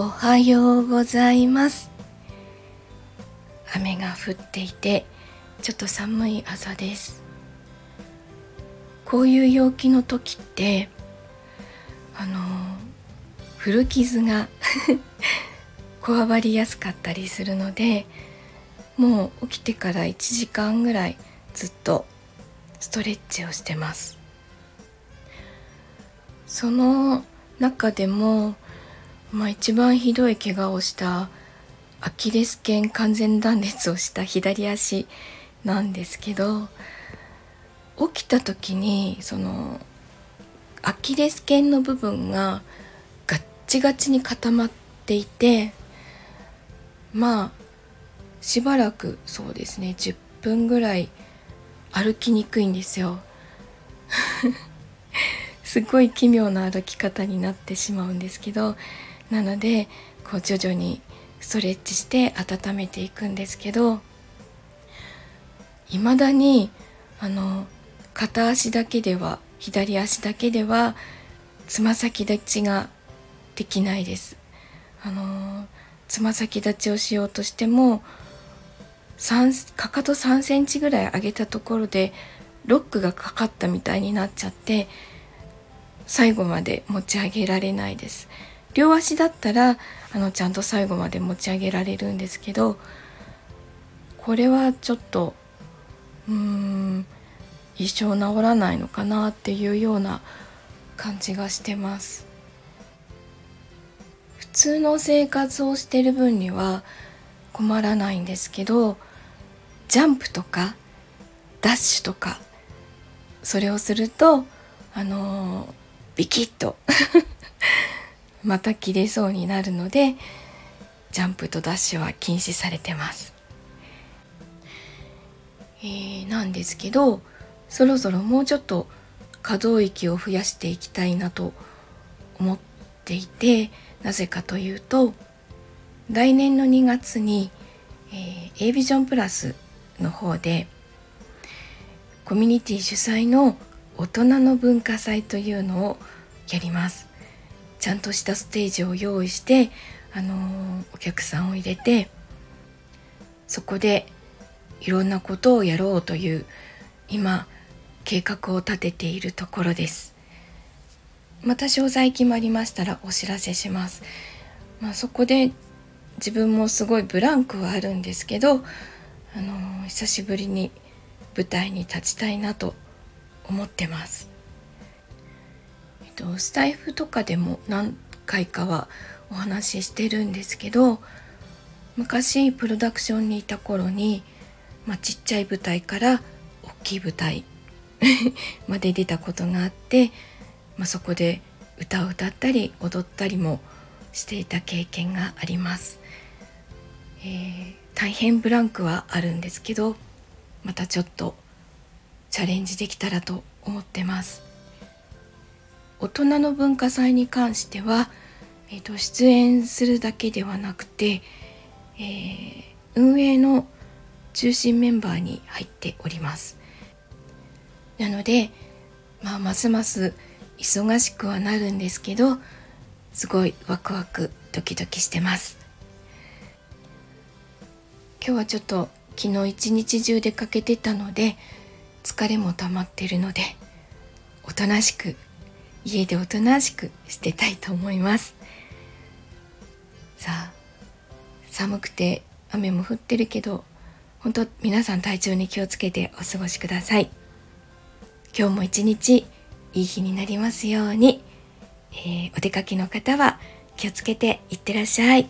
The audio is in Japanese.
おはようございます。雨が降っていてちょっと寒い朝です。こういう陽気の時ってあの古傷が こわばりやすかったりするのでもう起きてから1時間ぐらいずっとストレッチをしてます。その中でもまあ、一番ひどい怪我をしたアキレス腱完全断裂をした左足なんですけど起きた時にそのアキレス腱の部分がガッチガチに固まっていてまあしばらくそうですね10分ぐらい歩きにくいんですよ。すごい奇妙な歩き方になってしまうんですけどなのでこう徐々にストレッチして温めていくんですけどいまだにあの片足だけでは左足だけではつま先立ちができないです。あのつま先立ちをしようとしても3かかと3センチぐらい上げたところでロックがかかったみたいになっちゃって最後まで持ち上げられないです。両足だったらあのちゃんと最後まで持ち上げられるんですけどこれはちょっとうーん一生治らないのかなっていうような感じがしてます。普通の生活をしてる分には困らないんですけどジャンプとかダッシュとかそれをするとあのー、ビキッと また切れそうになるのでジャンプとダッシュは禁止されてます。えー、なんですけどそろそろもうちょっと可動域を増やしていきたいなと思っていてなぜかというと来年の2月に、えー、A ビジョンプラスの方でコミュニティ主催の大人の文化祭というのをやりますちゃんとしたステージを用意して、あのー、お客さんを入れてそこでいろんなことをやろうという今計画を立てているところです。また詳細決まりましたらお知らせします、まあ、そこで自分もすごいブランクはあるんですけど、あのー、久しぶりに舞台に立ちたいなと思ってます。とスタイフとかでも何回かはお話ししてるんですけど昔プロダクションにいた頃に、まあ、ちっちゃい舞台から大きい舞台 まで出たことがあって、まあ、そこで歌を歌ったり踊ったりもしていた経験があります、えー、大変ブランクはあるんですけどまたちょっとチャレンジできたらと思ってます。大人の文化祭に関しては、えーと、出演するだけではなくて、えー、運営の中心メンバーに入っております。なので、まあ、ますます忙しくはなるんですけどすごいワクワクドキドキしてます。今日はちょっと昨日一日中出かけてたので疲れも溜まってるのでおとなしく家でおとなしくしてたいと思います。さあ寒くて雨も降ってるけど本当皆さん体調に気をつけてお過ごしください。今日も一日いい日になりますように、えー、お出かけの方は気をつけていってらっしゃい。